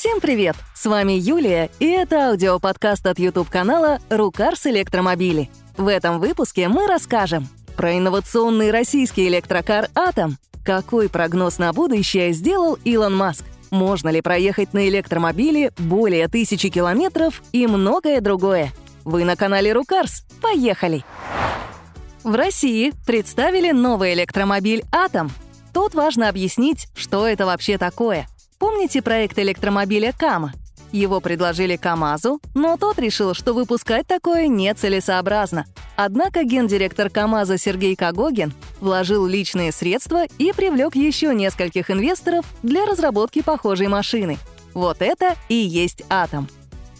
Всем привет! С вами Юлия, и это аудиоподкаст от YouTube-канала «Рукарс Электромобили». В этом выпуске мы расскажем про инновационный российский электрокар «Атом», какой прогноз на будущее сделал Илон Маск, можно ли проехать на электромобиле более тысячи километров и многое другое. Вы на канале «Рукарс». Поехали! В России представили новый электромобиль «Атом». Тут важно объяснить, что это вообще такое — Помните проект электромобиля Кама? Его предложили КАМАЗу, но тот решил, что выпускать такое нецелесообразно. Однако гендиректор КАМАЗа Сергей Кагогин вложил личные средства и привлек еще нескольких инвесторов для разработки похожей машины. Вот это и есть «Атом».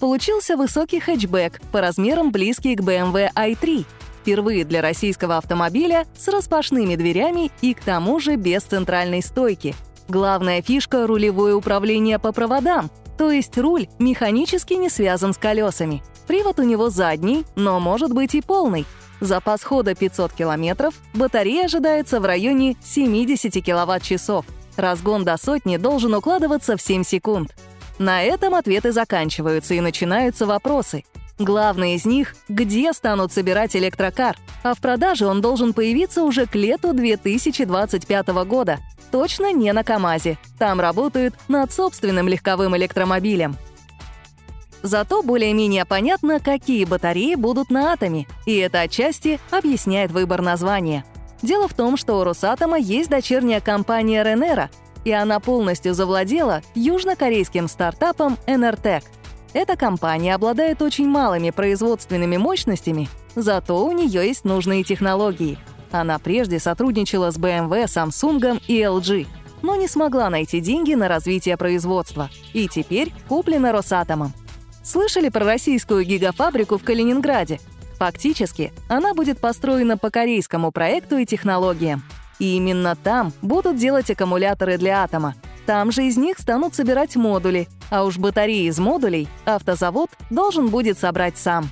Получился высокий хэтчбэк по размерам близкий к BMW i3, впервые для российского автомобиля с распашными дверями и к тому же без центральной стойки – Главная фишка — рулевое управление по проводам, то есть руль механически не связан с колесами. Привод у него задний, но может быть и полный. Запас хода 500 километров, батарея ожидается в районе 70 киловатт-часов. Разгон до сотни должен укладываться в 7 секунд. На этом ответы заканчиваются и начинаются вопросы. Главный из них — где станут собирать электрокар? А в продаже он должен появиться уже к лету 2025 года. Точно не на КАМАЗе. Там работают над собственным легковым электромобилем. Зато более-менее понятно, какие батареи будут на атоме, и это отчасти объясняет выбор названия. Дело в том, что у Росатома есть дочерняя компания Ренера, и она полностью завладела южнокорейским стартапом Enertec — эта компания обладает очень малыми производственными мощностями, зато у нее есть нужные технологии. Она прежде сотрудничала с BMW, Samsung и LG, но не смогла найти деньги на развитие производства. И теперь куплена Росатомом. Слышали про российскую гигафабрику в Калининграде? Фактически, она будет построена по корейскому проекту и технологиям. И именно там будут делать аккумуляторы для атома. Там же из них станут собирать модули, а уж батареи из модулей автозавод должен будет собрать сам.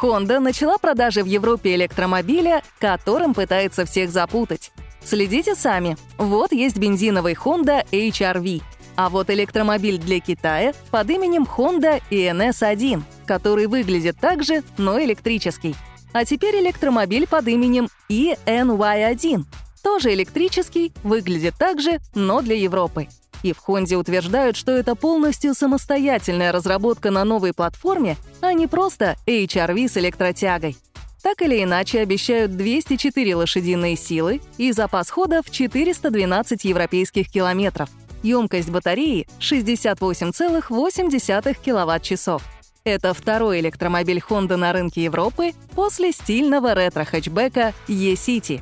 Honda начала продажи в Европе электромобиля, которым пытается всех запутать. Следите сами. Вот есть бензиновый Honda HR-V. А вот электромобиль для Китая под именем Honda ENS-1, который выглядит так же, но электрический. А теперь электромобиль под именем ENY-1, тоже электрический, выглядит так же, но для Европы. И в Хонде утверждают, что это полностью самостоятельная разработка на новой платформе, а не просто HRV с электротягой. Так или иначе обещают 204 лошадиные силы и запас хода в 412 европейских километров. Емкость батареи — 68,8 киловатт-часов. Это второй электромобиль Honda на рынке Европы после стильного ретро-хэтчбека E-City.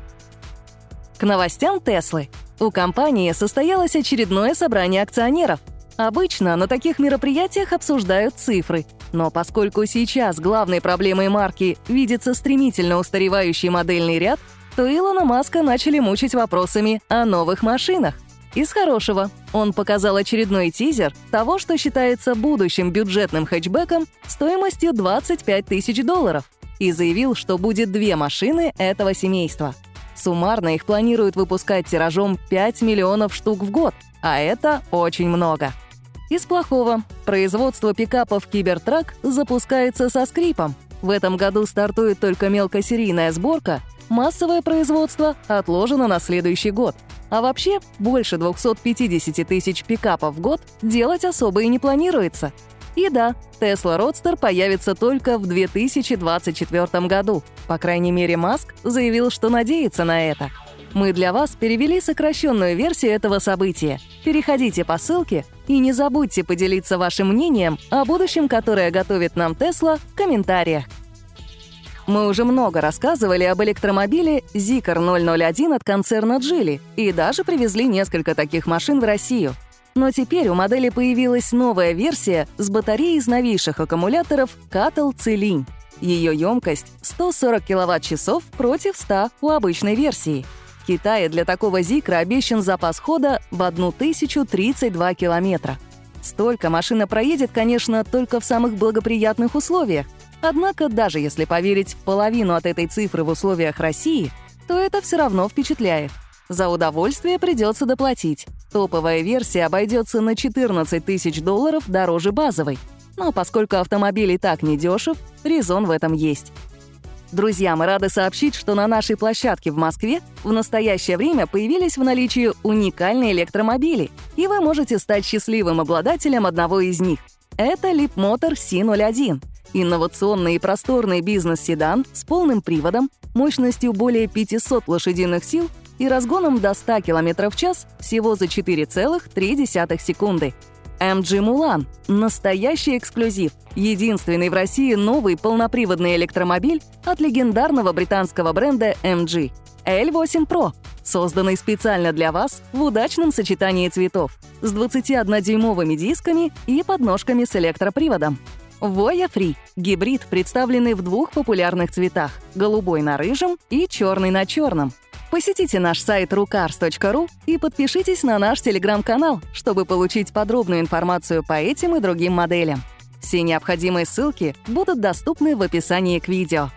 К новостям Теслы. У компании состоялось очередное собрание акционеров. Обычно на таких мероприятиях обсуждают цифры, но поскольку сейчас главной проблемой марки видится стремительно устаревающий модельный ряд, то Илона Маска начали мучить вопросами о новых машинах. Из хорошего. Он показал очередной тизер того, что считается будущим бюджетным хэтчбеком стоимостью 25 тысяч долларов, и заявил, что будет две машины этого семейства — Суммарно их планируют выпускать тиражом 5 миллионов штук в год, а это очень много. Из плохого. Производство пикапов «Кибертрак» запускается со скрипом. В этом году стартует только мелкосерийная сборка, массовое производство отложено на следующий год. А вообще, больше 250 тысяч пикапов в год делать особо и не планируется. И да, Tesla Roadster появится только в 2024 году. По крайней мере, Маск заявил, что надеется на это. Мы для вас перевели сокращенную версию этого события. Переходите по ссылке и не забудьте поделиться вашим мнением о будущем, которое готовит нам Tesla, в комментариях. Мы уже много рассказывали об электромобиле Zikr 001 от концерна Geely и даже привезли несколько таких машин в Россию. Но теперь у модели появилась новая версия с батареей из новейших аккумуляторов Cattle Целинь. Ее емкость 140 кВт-часов против 100 у обычной версии. В Китае для такого Зикра обещан запас хода в 1032 километра. Столько машина проедет, конечно, только в самых благоприятных условиях. Однако, даже если поверить в половину от этой цифры в условиях России, то это все равно впечатляет. За удовольствие придется доплатить. Топовая версия обойдется на 14 тысяч долларов дороже базовой. Но поскольку автомобиль и так недешев, резон в этом есть. Друзья, мы рады сообщить, что на нашей площадке в Москве в настоящее время появились в наличии уникальные электромобили, и вы можете стать счастливым обладателем одного из них. Это Leapmotor C01 — инновационный и просторный бизнес-седан с полным приводом, мощностью более 500 лошадиных сил и разгоном до 100 км в час всего за 4,3 секунды — MG Mulan – настоящий эксклюзив. Единственный в России новый полноприводный электромобиль от легендарного британского бренда MG. L8 Pro, созданный специально для вас в удачном сочетании цветов, с 21-дюймовыми дисками и подножками с электроприводом. Voya Free — гибрид, представленный в двух популярных цветах — голубой на рыжем и черный на черном — Посетите наш сайт rucars.ru и подпишитесь на наш телеграм-канал, чтобы получить подробную информацию по этим и другим моделям. Все необходимые ссылки будут доступны в описании к видео.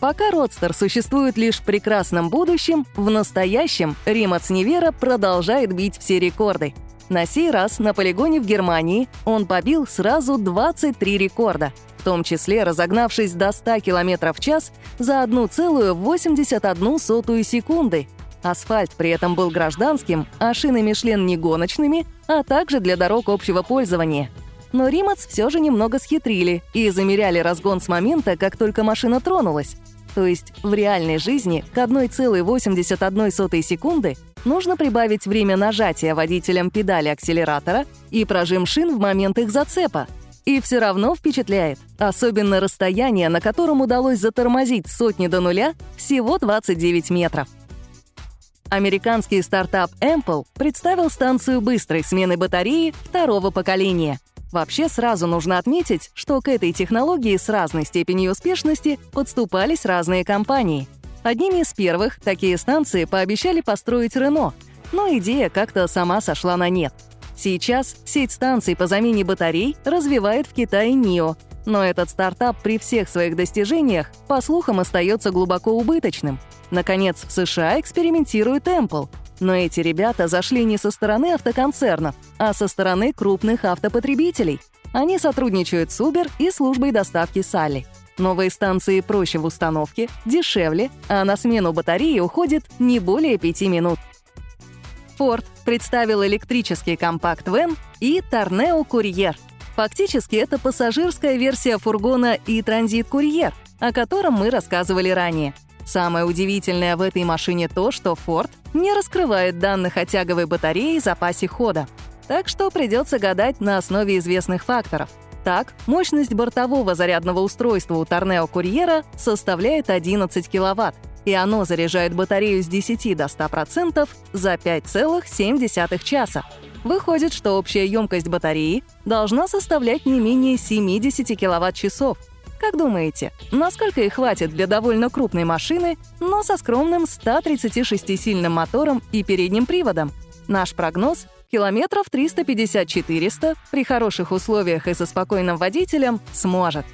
Пока Родстер существует лишь в прекрасном будущем, в настоящем Римац Невера продолжает бить все рекорды. На сей раз на полигоне в Германии он побил сразу 23 рекорда — в том числе разогнавшись до 100 км в час за 1,81 секунды. Асфальт при этом был гражданским, а шины Мишлен не гоночными, а также для дорог общего пользования. Но Римац все же немного схитрили и замеряли разгон с момента, как только машина тронулась. То есть в реальной жизни к 1,81 секунды нужно прибавить время нажатия водителем педали акселератора и прожим шин в момент их зацепа — и все равно впечатляет. Особенно расстояние, на котором удалось затормозить сотни до нуля, всего 29 метров. Американский стартап Ample представил станцию быстрой смены батареи второго поколения. Вообще сразу нужно отметить, что к этой технологии с разной степенью успешности подступались разные компании. Одними из первых такие станции пообещали построить Renault, но идея как-то сама сошла на нет — Сейчас сеть станций по замене батарей развивает в Китае НИО, но этот стартап при всех своих достижениях, по слухам, остается глубоко убыточным. Наконец, в США экспериментирует Apple. Но эти ребята зашли не со стороны автоконцернов, а со стороны крупных автопотребителей. Они сотрудничают с Uber и службой доставки Салли. Новые станции проще в установке, дешевле, а на смену батареи уходит не более пяти минут. Ford представил электрический компакт-вен и Торнео Курьер. Фактически это пассажирская версия фургона и Транзит-Курьер, о котором мы рассказывали ранее. Самое удивительное в этой машине то, что Ford не раскрывает данных о тяговой батарее и запасе хода. Так что придется гадать на основе известных факторов. Так, мощность бортового зарядного устройства у Торнео Курьера составляет 11 киловатт, и оно заряжает батарею с 10 до 100% за 5,7 часа. Выходит, что общая емкость батареи должна составлять не менее 70 киловатт-часов. Как думаете, насколько их хватит для довольно крупной машины, но со скромным 136-сильным мотором и передним приводом? Наш прогноз — километров 350-400 при хороших условиях и со спокойным водителем сможет.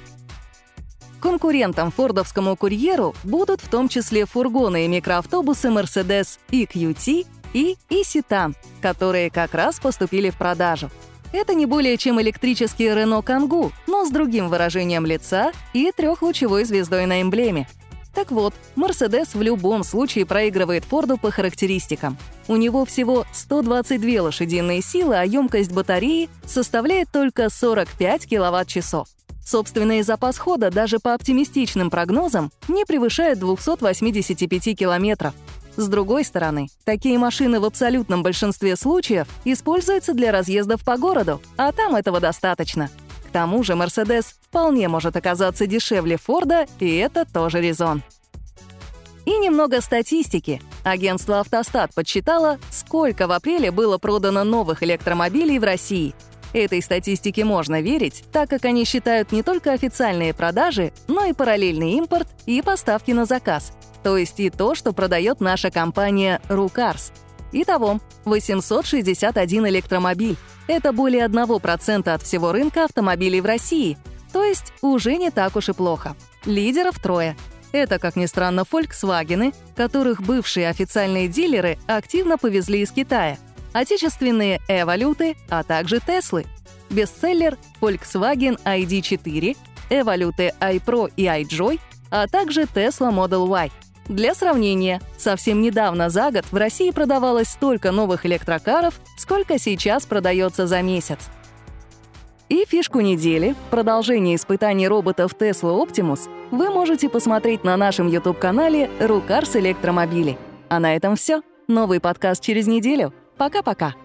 Конкурентом фордовскому курьеру будут в том числе фургоны и микроавтобусы Mercedes EQT и e которые как раз поступили в продажу. Это не более чем электрический Renault Kangoo, но с другим выражением лица и трехлучевой звездой на эмблеме. Так вот, Mercedes в любом случае проигрывает Форду по характеристикам. У него всего 122 лошадиные силы, а емкость батареи составляет только 45 киловатт-часов. Собственный запас хода даже по оптимистичным прогнозам не превышает 285 километров. С другой стороны, такие машины в абсолютном большинстве случаев используются для разъездов по городу, а там этого достаточно. К тому же Mercedes вполне может оказаться дешевле Форда, и это тоже резон. И немного статистики. Агентство «Автостат» подсчитало, сколько в апреле было продано новых электромобилей в России — Этой статистике можно верить, так как они считают не только официальные продажи, но и параллельный импорт и поставки на заказ, то есть и то, что продает наша компания «Рукарс». Итого, 861 электромобиль. Это более 1% от всего рынка автомобилей в России, то есть уже не так уж и плохо. Лидеров трое. Это, как ни странно, Volkswagen, которых бывшие официальные дилеры активно повезли из Китая, отечественные Эволюты, а также Теслы. Бестселлер Volkswagen ID4, Эволюты iPro и iJoy, а также Tesla Model Y. Для сравнения, совсем недавно за год в России продавалось столько новых электрокаров, сколько сейчас продается за месяц. И фишку недели, продолжение испытаний роботов Tesla Optimus, вы можете посмотреть на нашем YouTube-канале «Рукарс Электромобили». А на этом все. Новый подкаст через неделю. Пока-пока.